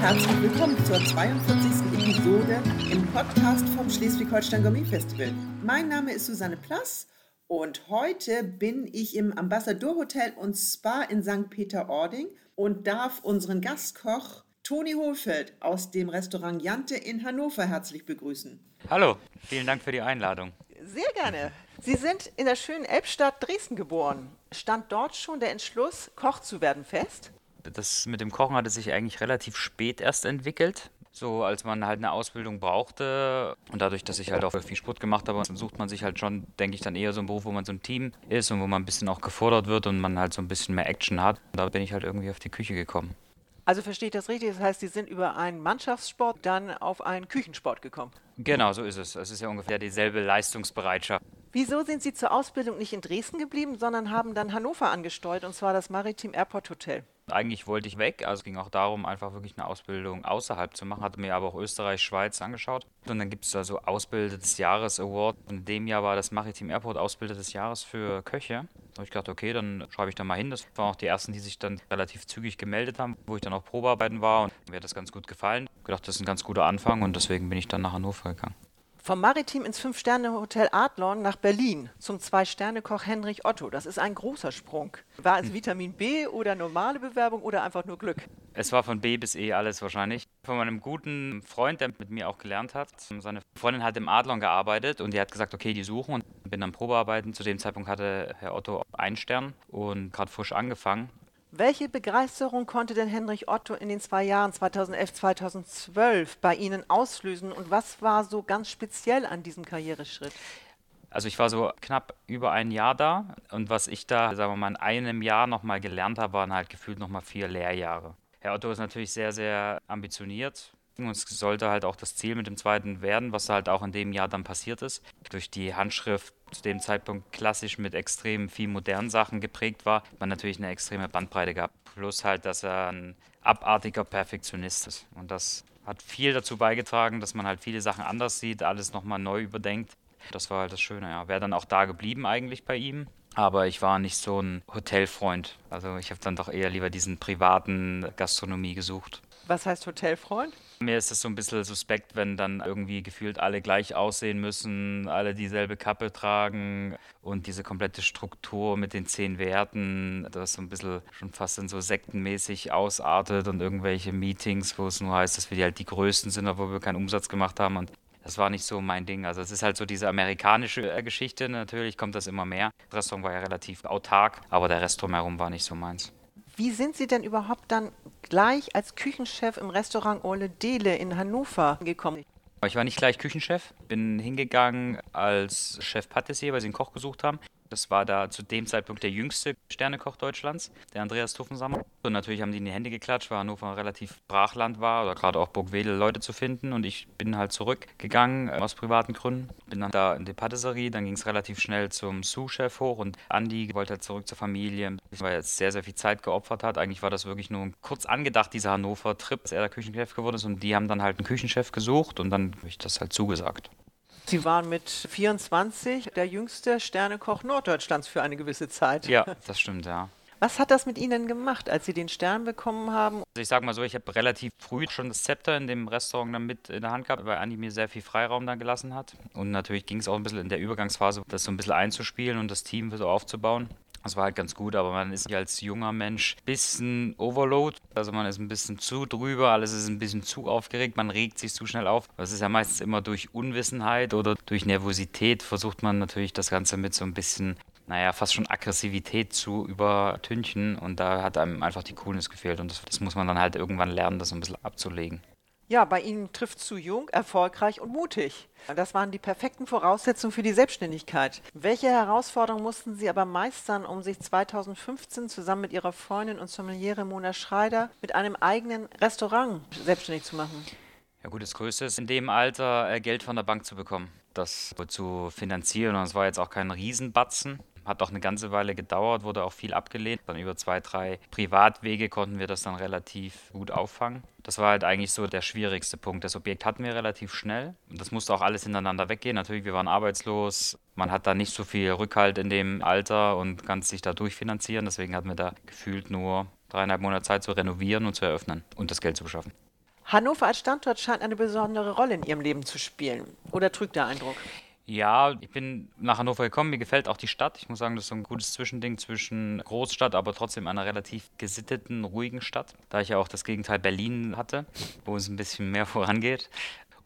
Herzlich willkommen zur 42. Episode im Podcast vom Schleswig-Holstein Gourmet Festival. Mein Name ist Susanne Plass und heute bin ich im Ambassador Hotel und Spa in St. Peter-Ording und darf unseren Gastkoch Toni Hohlfeld aus dem Restaurant Jante in Hannover herzlich begrüßen. Hallo, vielen Dank für die Einladung. Sehr gerne. Sie sind in der schönen Elbstadt Dresden geboren. Stand dort schon der Entschluss, Koch zu werden fest? Das mit dem Kochen hatte sich eigentlich relativ spät erst entwickelt. So, als man halt eine Ausbildung brauchte und dadurch, dass ich halt auch viel Sport gemacht habe, sucht man sich halt schon, denke ich, dann eher so einen Beruf, wo man so ein Team ist und wo man ein bisschen auch gefordert wird und man halt so ein bisschen mehr Action hat. Und da bin ich halt irgendwie auf die Küche gekommen. Also verstehe ich das richtig? Das heißt, Sie sind über einen Mannschaftssport dann auf einen Küchensport gekommen? Genau, so ist es. Es ist ja ungefähr dieselbe Leistungsbereitschaft. Wieso sind Sie zur Ausbildung nicht in Dresden geblieben, sondern haben dann Hannover angesteuert, und zwar das Maritim Airport Hotel? Eigentlich wollte ich weg, also es ging auch darum, einfach wirklich eine Ausbildung außerhalb zu machen, hatte mir aber auch Österreich, Schweiz angeschaut. Und dann gibt es da so Ausbilder des Jahres Award. Und in dem Jahr war das Maritim Airport Ausbilder des Jahres für Köche. Da habe ich gedacht, okay, dann schreibe ich da mal hin. Das waren auch die ersten, die sich dann relativ zügig gemeldet haben, wo ich dann auch Probearbeiten war und mir hat das ganz gut gefallen. Ich gedacht, das ist ein ganz guter Anfang und deswegen bin ich dann nach Hannover gegangen. Vom Maritim ins Fünf-Sterne-Hotel Adlon nach Berlin zum Zwei-Sterne-Koch Henrich Otto. Das ist ein großer Sprung. War es Vitamin B oder normale Bewerbung oder einfach nur Glück? Es war von B bis E alles wahrscheinlich. Von meinem guten Freund, der mit mir auch gelernt hat. Seine Freundin hat im Adlon gearbeitet und die hat gesagt, okay, die suchen und bin dann Probearbeiten. Zu dem Zeitpunkt hatte Herr Otto einen Stern und gerade frisch angefangen. Welche Begeisterung konnte denn Henrich Otto in den zwei Jahren 2011, 2012 bei Ihnen auslösen und was war so ganz speziell an diesem Karriereschritt? Also ich war so knapp über ein Jahr da und was ich da, sagen wir mal, in einem Jahr nochmal gelernt habe, waren halt gefühlt nochmal vier Lehrjahre. Herr Otto ist natürlich sehr, sehr ambitioniert, und es sollte halt auch das Ziel mit dem zweiten werden, was halt auch in dem Jahr dann passiert ist. Durch die Handschrift zu dem Zeitpunkt klassisch mit extrem viel modernen Sachen geprägt war, man natürlich eine extreme Bandbreite gab. Plus halt, dass er ein abartiger Perfektionist ist. Und das hat viel dazu beigetragen, dass man halt viele Sachen anders sieht, alles nochmal neu überdenkt. Das war halt das Schöne, ja. Wäre dann auch da geblieben eigentlich bei ihm. Aber ich war nicht so ein Hotelfreund. Also ich habe dann doch eher lieber diesen privaten Gastronomie gesucht. Was heißt Hotelfreund? Mir ist es so ein bisschen suspekt, wenn dann irgendwie gefühlt alle gleich aussehen müssen, alle dieselbe Kappe tragen und diese komplette Struktur mit den zehn Werten, das so ein bisschen schon fast in so sektenmäßig ausartet und irgendwelche Meetings, wo es nur heißt, dass wir halt die Größten sind, obwohl wir keinen Umsatz gemacht haben und das war nicht so mein Ding. Also es ist halt so diese amerikanische äh, Geschichte, natürlich kommt das immer mehr. Das Restaurant war ja relativ autark, aber der Rest drumherum war nicht so meins. Wie sind Sie denn überhaupt dann gleich als Küchenchef im Restaurant Ole Dele in Hannover gekommen? Ich war nicht gleich Küchenchef, bin hingegangen als Chef Patissier, weil sie einen Koch gesucht haben. Das war da zu dem Zeitpunkt der jüngste Sternekoch Deutschlands, der Andreas Tuffensammer. Und natürlich haben die in die Hände geklatscht, weil Hannover relativ Brachland war oder gerade auch Burgwedel Leute zu finden. Und ich bin halt zurückgegangen äh, aus privaten Gründen. Bin dann da in die Patisserie, dann ging es relativ schnell zum Sous-Chef hoch und Andi wollte halt zurück zur Familie, weil er jetzt sehr, sehr viel Zeit geopfert hat. Eigentlich war das wirklich nur kurz angedacht, dieser Hannover-Trip, dass er der Küchenchef geworden ist. Und die haben dann halt einen Küchenchef gesucht und dann habe ich das halt zugesagt. Sie waren mit 24 der jüngste Sternekoch Norddeutschlands für eine gewisse Zeit. Ja, das stimmt, ja. Was hat das mit Ihnen gemacht, als Sie den Stern bekommen haben? Also ich sage mal so, ich habe relativ früh schon das Zepter in dem Restaurant dann mit in der Hand gehabt, weil Andi mir sehr viel Freiraum dann gelassen hat. Und natürlich ging es auch ein bisschen in der Übergangsphase, das so ein bisschen einzuspielen und das Team so aufzubauen. Das war halt ganz gut, aber man ist als junger Mensch ein bisschen Overload. Also man ist ein bisschen zu drüber, alles ist ein bisschen zu aufgeregt, man regt sich zu schnell auf. Das ist ja meistens immer durch Unwissenheit oder durch Nervosität versucht man natürlich das Ganze mit so ein bisschen naja, fast schon Aggressivität zu übertünchen und da hat einem einfach die Coolness gefehlt und das, das muss man dann halt irgendwann lernen, das so ein bisschen abzulegen. Ja, bei Ihnen trifft zu jung, erfolgreich und mutig. Das waren die perfekten Voraussetzungen für die Selbstständigkeit. Welche Herausforderungen mussten Sie aber meistern, um sich 2015 zusammen mit Ihrer Freundin und Sommeliere Mona Schreider mit einem eigenen Restaurant selbstständig zu machen? Ja gut, das Größte ist in dem Alter äh, Geld von der Bank zu bekommen, das zu finanzieren. Und es war jetzt auch kein Riesenbatzen. Hat auch eine ganze Weile gedauert, wurde auch viel abgelehnt. Dann über zwei, drei Privatwege konnten wir das dann relativ gut auffangen. Das war halt eigentlich so der schwierigste Punkt. Das Objekt hatten wir relativ schnell. Und das musste auch alles hintereinander weggehen. Natürlich, wir waren arbeitslos. Man hat da nicht so viel Rückhalt in dem Alter und kann sich da durchfinanzieren. Deswegen hatten wir da gefühlt nur dreieinhalb Monate Zeit zu renovieren und zu eröffnen und das Geld zu beschaffen. Hannover als Standort scheint eine besondere Rolle in Ihrem Leben zu spielen. Oder trügt der Eindruck? Ja, ich bin nach Hannover gekommen. Mir gefällt auch die Stadt. Ich muss sagen, das ist so ein gutes Zwischending zwischen Großstadt, aber trotzdem einer relativ gesitteten, ruhigen Stadt. Da ich ja auch das Gegenteil Berlin hatte, wo es ein bisschen mehr vorangeht.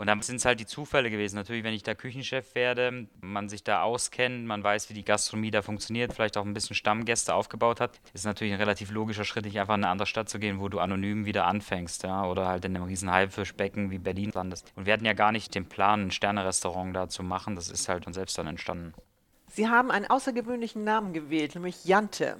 Und dann sind es halt die Zufälle gewesen. Natürlich, wenn ich da Küchenchef werde, man sich da auskennt, man weiß, wie die Gastronomie da funktioniert, vielleicht auch ein bisschen Stammgäste aufgebaut hat, ist natürlich ein relativ logischer Schritt, nicht einfach in eine andere Stadt zu gehen, wo du anonym wieder anfängst, ja, oder halt in einem riesen Haifischbecken wie Berlin landest. Und wir hatten ja gar nicht den Plan, ein Sternerestaurant da zu machen. Das ist halt uns selbst dann entstanden. Sie haben einen außergewöhnlichen Namen gewählt, nämlich Jante.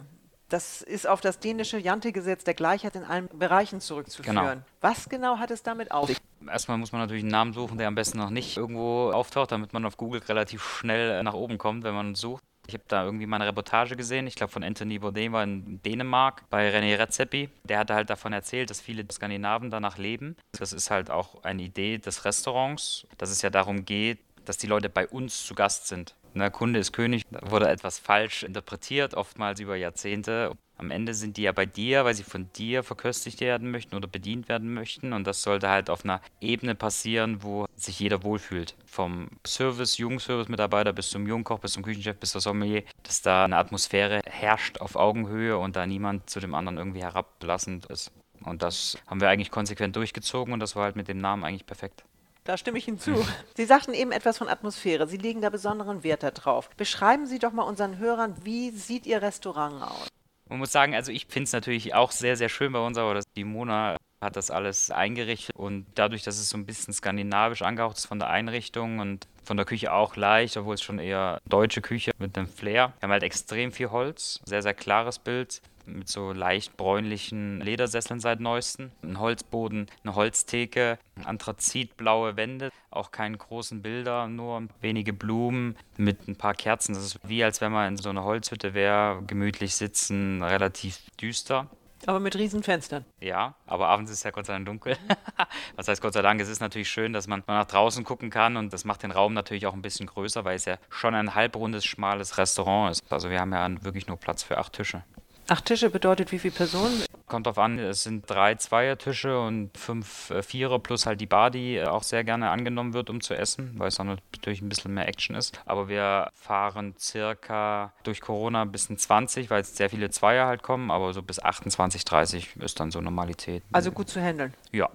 Das ist auf das dänische Jante-Gesetz der Gleichheit in allen Bereichen zurückzuführen. Genau. Was genau hat es damit auf sich? Erstmal muss man natürlich einen Namen suchen, der am besten noch nicht irgendwo auftaucht, damit man auf Google relativ schnell nach oben kommt, wenn man sucht. Ich habe da irgendwie mal eine Reportage gesehen, ich glaube von Anthony Bourdain war in Dänemark bei René Redzepi. Der hatte halt davon erzählt, dass viele Skandinaven danach leben. Das ist halt auch eine Idee des Restaurants, dass es ja darum geht, dass die Leute bei uns zu Gast sind. Der Kunde ist König, wurde etwas falsch interpretiert, oftmals über Jahrzehnte. Am Ende sind die ja bei dir, weil sie von dir verköstigt werden möchten oder bedient werden möchten. Und das sollte halt auf einer Ebene passieren, wo sich jeder wohlfühlt. Vom Service, Jungservice-Mitarbeiter bis zum Jungkoch, bis zum Küchenchef, bis zum Sommelier, dass da eine Atmosphäre herrscht auf Augenhöhe und da niemand zu dem anderen irgendwie herablassend ist. Und das haben wir eigentlich konsequent durchgezogen und das war halt mit dem Namen eigentlich perfekt. Da stimme ich hinzu. Sie sagten eben etwas von Atmosphäre. Sie legen da besonderen Wert darauf. Beschreiben Sie doch mal unseren Hörern, wie sieht Ihr Restaurant aus? Man muss sagen, also ich finde es natürlich auch sehr, sehr schön bei uns, aber die Mona hat das alles eingerichtet und dadurch, dass es so ein bisschen skandinavisch angehaucht ist von der Einrichtung und von der Küche auch leicht, obwohl es schon eher deutsche Küche mit einem Flair. Wir haben halt extrem viel Holz, sehr, sehr klares Bild mit so leicht bräunlichen Ledersesseln seit neuesten, ein Holzboden, eine Holztheke, anthrazitblaue Wände, auch keine großen Bilder, nur wenige Blumen mit ein paar Kerzen. Das ist wie als wenn man in so einer Holzhütte wäre, gemütlich sitzen, relativ düster. Aber mit riesen Fenstern. Ja, aber abends ist es ja Gott sei Dank dunkel. Was heißt Gott sei Dank? Es ist natürlich schön, dass man nach draußen gucken kann und das macht den Raum natürlich auch ein bisschen größer, weil es ja schon ein halbrundes, schmales Restaurant ist. Also wir haben ja wirklich nur Platz für acht Tische. Acht Tische bedeutet wie viele Personen? Kommt drauf an, es sind drei Zweiertische und fünf äh, Vierer plus halt die Bar, die auch sehr gerne angenommen wird, um zu essen, weil es dann natürlich ein bisschen mehr Action ist. Aber wir fahren circa durch Corona bis in 20, weil es sehr viele Zweier halt kommen, aber so bis 28, 30 ist dann so Normalität. Also gut zu handeln? Ja.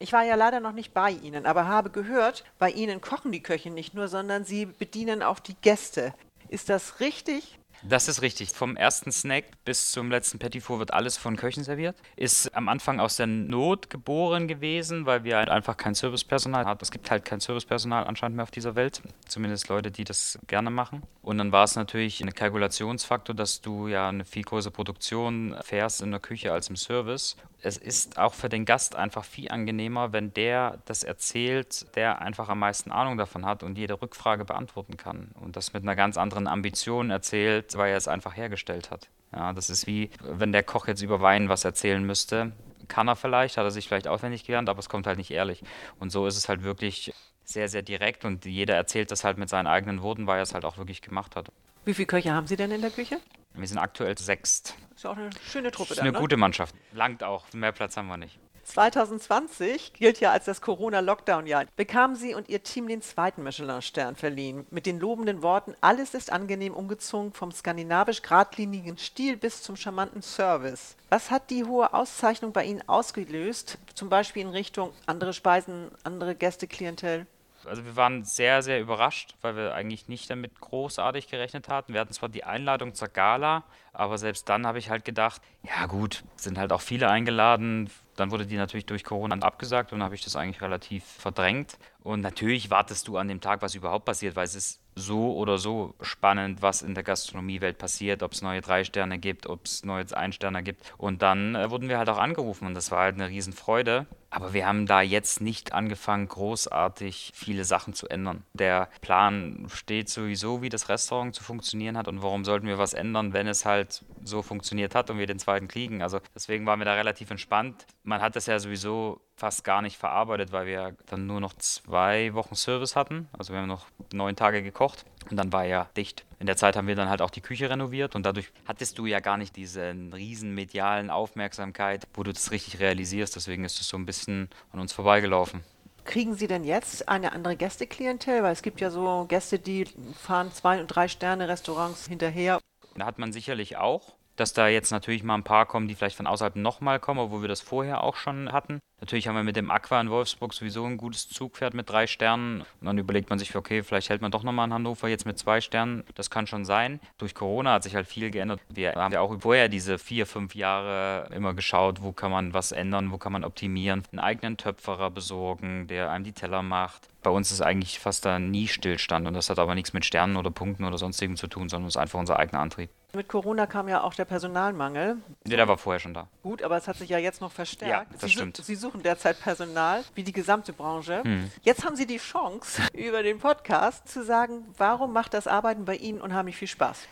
Ich war ja leider noch nicht bei Ihnen, aber habe gehört, bei Ihnen kochen die Köche nicht nur, sondern Sie bedienen auch die Gäste. Ist das richtig? Das ist richtig. Vom ersten Snack bis zum letzten Petit Four wird alles von Köchen serviert. Ist am Anfang aus der Not geboren gewesen, weil wir halt einfach kein Servicepersonal hatten. Es gibt halt kein Servicepersonal anscheinend mehr auf dieser Welt. Zumindest Leute, die das gerne machen. Und dann war es natürlich ein Kalkulationsfaktor, dass du ja eine viel größere Produktion fährst in der Küche als im Service es ist auch für den Gast einfach viel angenehmer, wenn der das erzählt, der einfach am meisten Ahnung davon hat und jede Rückfrage beantworten kann und das mit einer ganz anderen Ambition erzählt, weil er es einfach hergestellt hat. Ja, das ist wie, wenn der Koch jetzt über Wein was erzählen müsste. Kann er vielleicht, hat er sich vielleicht auswendig gelernt, aber es kommt halt nicht ehrlich. Und so ist es halt wirklich sehr, sehr direkt und jeder erzählt das halt mit seinen eigenen Worten, weil er es halt auch wirklich gemacht hat. Wie viele Köche haben Sie denn in der Küche? Wir sind aktuell sechst. Ist ja auch eine schöne Truppe dann, Eine ne? gute Mannschaft. Langt auch. Mehr Platz haben wir nicht. 2020 gilt ja als das Corona-Lockdown-Jahr. Bekamen Sie und Ihr Team den zweiten Michelin-Stern verliehen. Mit den lobenden Worten: Alles ist angenehm umgezogen, vom skandinavisch geradlinigen Stil bis zum charmanten Service. Was hat die hohe Auszeichnung bei Ihnen ausgelöst? Zum Beispiel in Richtung andere Speisen, andere Gästeklientel? Also wir waren sehr, sehr überrascht, weil wir eigentlich nicht damit großartig gerechnet hatten. Wir hatten zwar die Einladung zur Gala, aber selbst dann habe ich halt gedacht, ja gut, sind halt auch viele eingeladen. Dann wurde die natürlich durch Corona abgesagt und habe ich das eigentlich relativ verdrängt. Und natürlich wartest du an dem Tag, was überhaupt passiert, weil es ist so oder so spannend, was in der Gastronomiewelt passiert, ob es neue drei Sterne gibt, ob es neue Ein-Sterne gibt. Und dann äh, wurden wir halt auch angerufen und das war halt eine Riesenfreude. Aber wir haben da jetzt nicht angefangen, großartig viele Sachen zu ändern. Der Plan steht sowieso, wie das Restaurant zu funktionieren hat und warum sollten wir was ändern, wenn es halt so funktioniert hat und wir den zweiten kriegen. Also deswegen waren wir da relativ entspannt. Man hat das ja sowieso fast gar nicht verarbeitet, weil wir dann nur noch zwei Wochen Service hatten. Also wir haben noch neun Tage gekocht. Und dann war er dicht. In der Zeit haben wir dann halt auch die Küche renoviert und dadurch hattest du ja gar nicht diese riesen medialen Aufmerksamkeit, wo du das richtig realisierst. Deswegen ist es so ein bisschen an uns vorbeigelaufen. Kriegen Sie denn jetzt eine andere Gästeklientel? Weil es gibt ja so Gäste, die fahren zwei und drei Sterne Restaurants hinterher. Da hat man sicherlich auch dass da jetzt natürlich mal ein paar kommen, die vielleicht von außerhalb nochmal kommen, obwohl wir das vorher auch schon hatten. Natürlich haben wir mit dem Aqua in Wolfsburg sowieso ein gutes Zugpferd mit drei Sternen. Und dann überlegt man sich, okay, vielleicht hält man doch nochmal in Hannover jetzt mit zwei Sternen. Das kann schon sein. Durch Corona hat sich halt viel geändert. Wir haben ja auch vorher diese vier, fünf Jahre immer geschaut, wo kann man was ändern, wo kann man optimieren. Einen eigenen Töpferer besorgen, der einem die Teller macht. Bei uns ist eigentlich fast da nie Stillstand und das hat aber nichts mit Sternen oder Punkten oder sonstigem zu tun, sondern es ist einfach unser eigener Antrieb. Mit Corona kam ja auch der Personalmangel. Ja, der war vorher schon da. Gut, aber es hat sich ja jetzt noch verstärkt. Ja, das Sie, stimmt. Sie suchen derzeit Personal, wie die gesamte Branche. Hm. Jetzt haben Sie die Chance, über den Podcast zu sagen, warum macht das Arbeiten bei Ihnen unheimlich viel Spaß?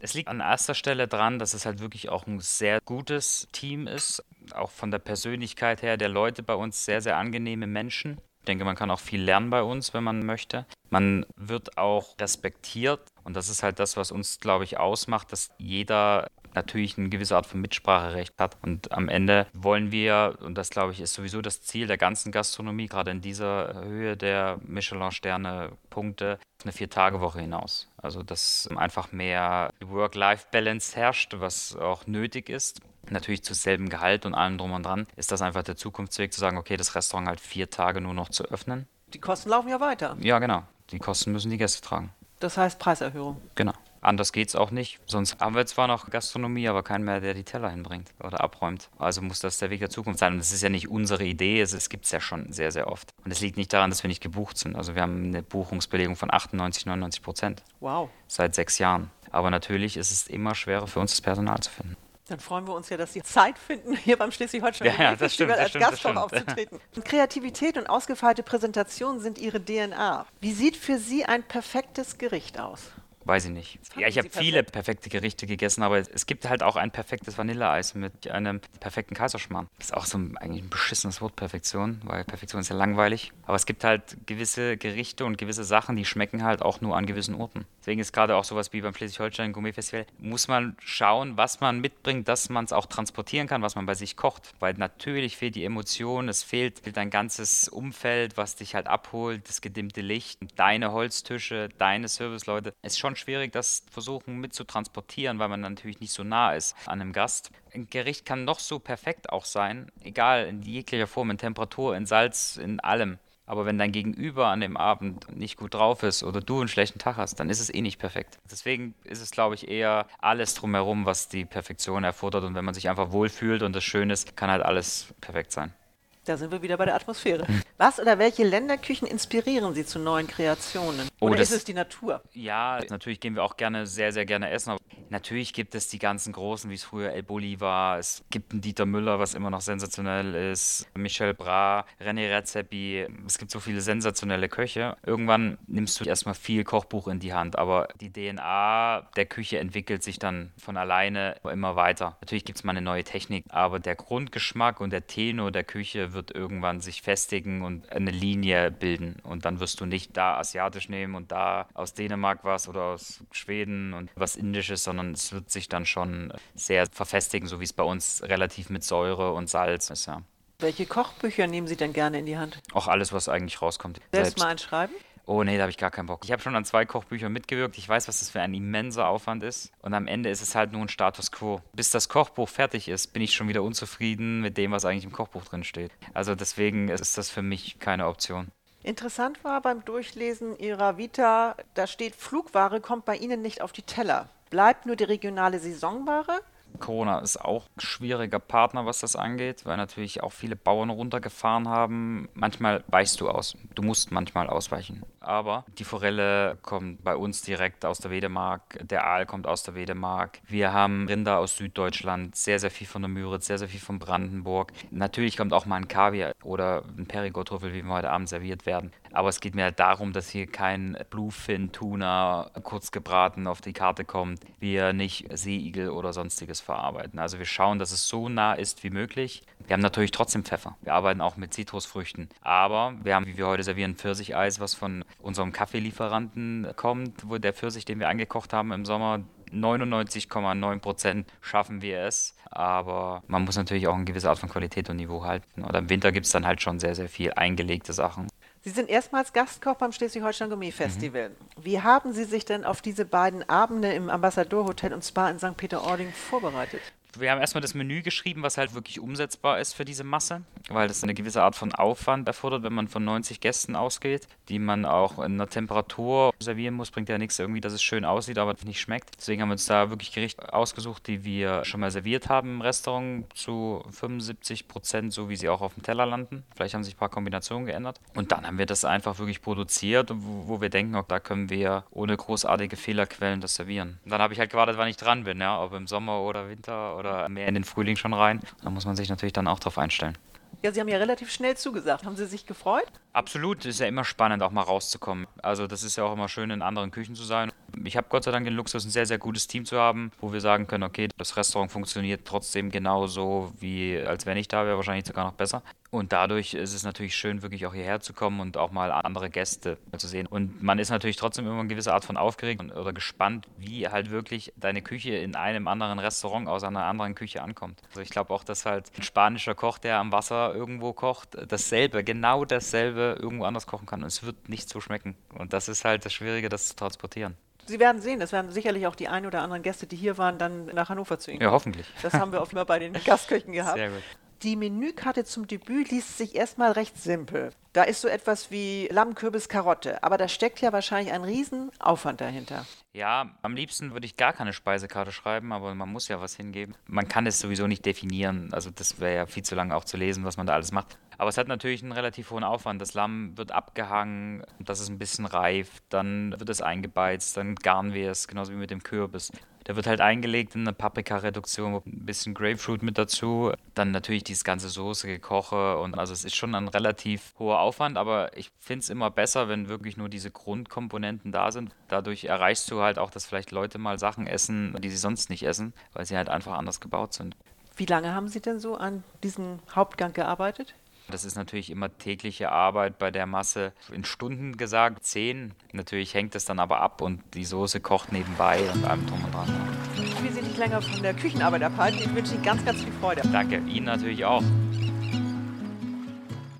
Es liegt an erster Stelle dran, dass es halt wirklich auch ein sehr gutes Team ist. Auch von der Persönlichkeit her der Leute bei uns sehr, sehr angenehme Menschen. Ich denke, man kann auch viel lernen bei uns, wenn man möchte. Man wird auch respektiert und das ist halt das, was uns, glaube ich, ausmacht, dass jeder natürlich eine gewisse Art von Mitspracherecht hat. Und am Ende wollen wir, und das glaube ich ist sowieso das Ziel der ganzen Gastronomie, gerade in dieser Höhe der Michelin-Sterne-Punkte, eine Vier-Tage-Woche hinaus. Also dass einfach mehr Work-Life-Balance herrscht, was auch nötig ist natürlich zu selben Gehalt und allem drum und dran, ist das einfach der Zukunftsweg zu sagen, okay, das Restaurant halt vier Tage nur noch zu öffnen. Die Kosten laufen ja weiter. Ja, genau. Die Kosten müssen die Gäste tragen. Das heißt Preiserhöhung. Genau. Anders geht es auch nicht. Sonst haben wir zwar noch Gastronomie, aber keinen mehr, der die Teller hinbringt oder abräumt. Also muss das der Weg der Zukunft sein. Und das ist ja nicht unsere Idee, es, gibt es ja schon sehr, sehr oft. Und es liegt nicht daran, dass wir nicht gebucht sind. Also wir haben eine Buchungsbelegung von 98, 99 Prozent. Wow. Seit sechs Jahren. Aber natürlich ist es immer schwerer für uns, das Personal zu finden. Dann freuen wir uns ja, dass Sie Zeit finden, hier beim Schleswig-Holstein ja, ja, das stimmt, als das Gasthof aufzutreten. Kreativität und ausgefeilte Präsentation sind Ihre DNA. Wie sieht für Sie ein perfektes Gericht aus? Weiß ich nicht. Ja, ich habe viele perfekte Gerichte gegessen, aber es gibt halt auch ein perfektes Vanilleeis mit einem perfekten Kaiserschmarrn. Das ist auch so ein, eigentlich ein beschissenes Wort, Perfektion, weil Perfektion ist ja langweilig. Aber es gibt halt gewisse Gerichte und gewisse Sachen, die schmecken halt auch nur an gewissen Orten. Deswegen ist gerade auch sowas wie beim Schleswig-Holstein Gourmet Festival, muss man schauen, was man mitbringt, dass man es auch transportieren kann, was man bei sich kocht. Weil natürlich fehlt die Emotion, es fehlt, fehlt ein ganzes Umfeld, was dich halt abholt, das gedimmte Licht, deine Holztische, deine Serviceleute. Es ist schon schon schwierig, das versuchen mitzutransportieren, weil man natürlich nicht so nah ist an einem Gast. Ein Gericht kann noch so perfekt auch sein, egal in jeglicher Form, in Temperatur, in Salz, in allem. Aber wenn dein Gegenüber an dem Abend nicht gut drauf ist oder du einen schlechten Tag hast, dann ist es eh nicht perfekt. Deswegen ist es, glaube ich, eher alles drumherum, was die Perfektion erfordert. Und wenn man sich einfach wohlfühlt und das schön ist, kann halt alles perfekt sein. Da sind wir wieder bei der Atmosphäre. Was oder welche Länderküchen inspirieren Sie zu neuen Kreationen? Oh, oder ist es die Natur? Ja, natürlich gehen wir auch gerne, sehr, sehr gerne essen. Natürlich gibt es die ganzen Großen, wie es früher El Bulli war. Es gibt einen Dieter Müller, was immer noch sensationell ist. Michel Bras, René Redzepi. Es gibt so viele sensationelle Köche. Irgendwann nimmst du erstmal viel Kochbuch in die Hand. Aber die DNA der Küche entwickelt sich dann von alleine immer weiter. Natürlich gibt es mal eine neue Technik. Aber der Grundgeschmack und der Tenor der Küche wird irgendwann sich festigen und eine Linie bilden. Und dann wirst du nicht da asiatisch nehmen und da aus Dänemark was oder aus Schweden und was Indisches, sondern es wird sich dann schon sehr verfestigen, so wie es bei uns relativ mit Säure und Salz ist, ja. Welche Kochbücher nehmen Sie denn gerne in die Hand? Auch alles, was eigentlich rauskommt. Selbst, selbst. mal einschreiben? Oh nee, da habe ich gar keinen Bock. Ich habe schon an zwei Kochbüchern mitgewirkt. Ich weiß, was das für ein immenser Aufwand ist. Und am Ende ist es halt nur ein Status quo. Bis das Kochbuch fertig ist, bin ich schon wieder unzufrieden mit dem, was eigentlich im Kochbuch drin steht. Also deswegen ist das für mich keine Option. Interessant war beim Durchlesen Ihrer Vita, da steht, Flugware kommt bei Ihnen nicht auf die Teller. Bleibt nur die regionale Saisonware? Corona ist auch ein schwieriger Partner, was das angeht, weil natürlich auch viele Bauern runtergefahren haben. Manchmal weichst du aus. Du musst manchmal ausweichen. Aber die Forelle kommt bei uns direkt aus der Wedemark. Der Aal kommt aus der Wedemark. Wir haben Rinder aus Süddeutschland, sehr, sehr viel von der Müritz, sehr, sehr viel von Brandenburg. Natürlich kommt auch mal ein Kaviar oder ein Perigord-Trüffel, wie wir heute Abend serviert werden. Aber es geht mir halt darum, dass hier kein Bluefin-Tuna kurz gebraten auf die Karte kommt. Wir nicht Seeigel oder sonstiges verarbeiten. Also wir schauen, dass es so nah ist wie möglich. Wir haben natürlich trotzdem Pfeffer. Wir arbeiten auch mit Zitrusfrüchten. Aber wir haben, wie wir heute servieren, Pfirsicheis, was von unserem Kaffeelieferanten kommt, wo der Pfirsich, den wir eingekocht haben im Sommer, 99,9 Prozent schaffen wir es. Aber man muss natürlich auch eine gewisse Art von Qualität und Niveau halten. Oder im Winter gibt es dann halt schon sehr, sehr viel eingelegte Sachen. Sie sind erstmals Gastkoch beim Schleswig-Holstein Gourmet Festival. Mhm. Wie haben Sie sich denn auf diese beiden Abende im Ambassador Hotel und Spa in St. Peter-Ording vorbereitet? Wir haben erstmal das Menü geschrieben, was halt wirklich umsetzbar ist für diese Masse, weil das eine gewisse Art von Aufwand erfordert, wenn man von 90 Gästen ausgeht, die man auch in einer Temperatur servieren muss. Bringt ja nichts irgendwie, dass es schön aussieht, aber nicht schmeckt. Deswegen haben wir uns da wirklich Gerichte ausgesucht, die wir schon mal serviert haben im Restaurant zu 75 Prozent, so wie sie auch auf dem Teller landen. Vielleicht haben sich ein paar Kombinationen geändert. Und dann haben wir das einfach wirklich produziert, wo, wir denken, auch da können wir ohne großartige Fehlerquellen das servieren. Und dann habe ich halt gewartet, wann ich dran bin, ja, ob im Sommer oder Winter oder oder mehr in den Frühling schon rein. Da muss man sich natürlich dann auch drauf einstellen. Ja, Sie haben ja relativ schnell zugesagt. Haben Sie sich gefreut? Absolut. Es ist ja immer spannend, auch mal rauszukommen. Also das ist ja auch immer schön, in anderen Küchen zu sein. Ich habe Gott sei Dank den Luxus, ein sehr, sehr gutes Team zu haben, wo wir sagen können, okay, das Restaurant funktioniert trotzdem genauso, wie als wenn ich da wäre, wahrscheinlich sogar noch besser. Und dadurch ist es natürlich schön, wirklich auch hierher zu kommen und auch mal andere Gäste zu sehen. Und man ist natürlich trotzdem immer eine gewisse Art von aufgeregt oder gespannt, wie halt wirklich deine Küche in einem anderen Restaurant aus einer anderen Küche ankommt. Also ich glaube auch, dass halt ein spanischer Koch, der am Wasser irgendwo kocht, dasselbe, genau dasselbe irgendwo anders kochen kann. Und es wird nicht so schmecken. Und das ist halt das Schwierige, das zu transportieren. Sie werden sehen, es werden sicherlich auch die ein oder anderen Gäste, die hier waren, dann nach Hannover zu Ihnen. Ja, hoffentlich. Das haben wir auch immer bei den Gastköchen gehabt. Sehr gut. Die Menükarte zum Debüt liest sich erstmal recht simpel. Da ist so etwas wie Lamm, Kürbis, Karotte. Aber da steckt ja wahrscheinlich ein Riesenaufwand dahinter. Ja, am liebsten würde ich gar keine Speisekarte schreiben, aber man muss ja was hingeben. Man kann es sowieso nicht definieren. Also das wäre ja viel zu lang auch zu lesen, was man da alles macht. Aber es hat natürlich einen relativ hohen Aufwand. Das Lamm wird abgehangen, dass es ein bisschen reift, dann wird es eingebeizt, dann garen wir es, genauso wie mit dem Kürbis. Der wird halt eingelegt in eine Paprika-Reduktion, ein bisschen Grapefruit mit dazu. Dann natürlich dieses ganze Soße, Gekoche und also es ist schon ein relativ hoher Aufwand, aber ich finde es immer besser, wenn wirklich nur diese Grundkomponenten da sind. Dadurch erreichst du halt auch, dass vielleicht Leute mal Sachen essen, die sie sonst nicht essen, weil sie halt einfach anders gebaut sind. Wie lange haben Sie denn so an diesem Hauptgang gearbeitet? Das ist natürlich immer tägliche Arbeit bei der Masse. In Stunden gesagt, zehn. Natürlich hängt es dann aber ab und die Soße kocht nebenbei und allem drum und dran. Ich will Sie nicht länger von der Küchenarbeit abhalten. Ich wünsche Ihnen ganz, ganz viel Freude. Danke, Ihnen natürlich auch.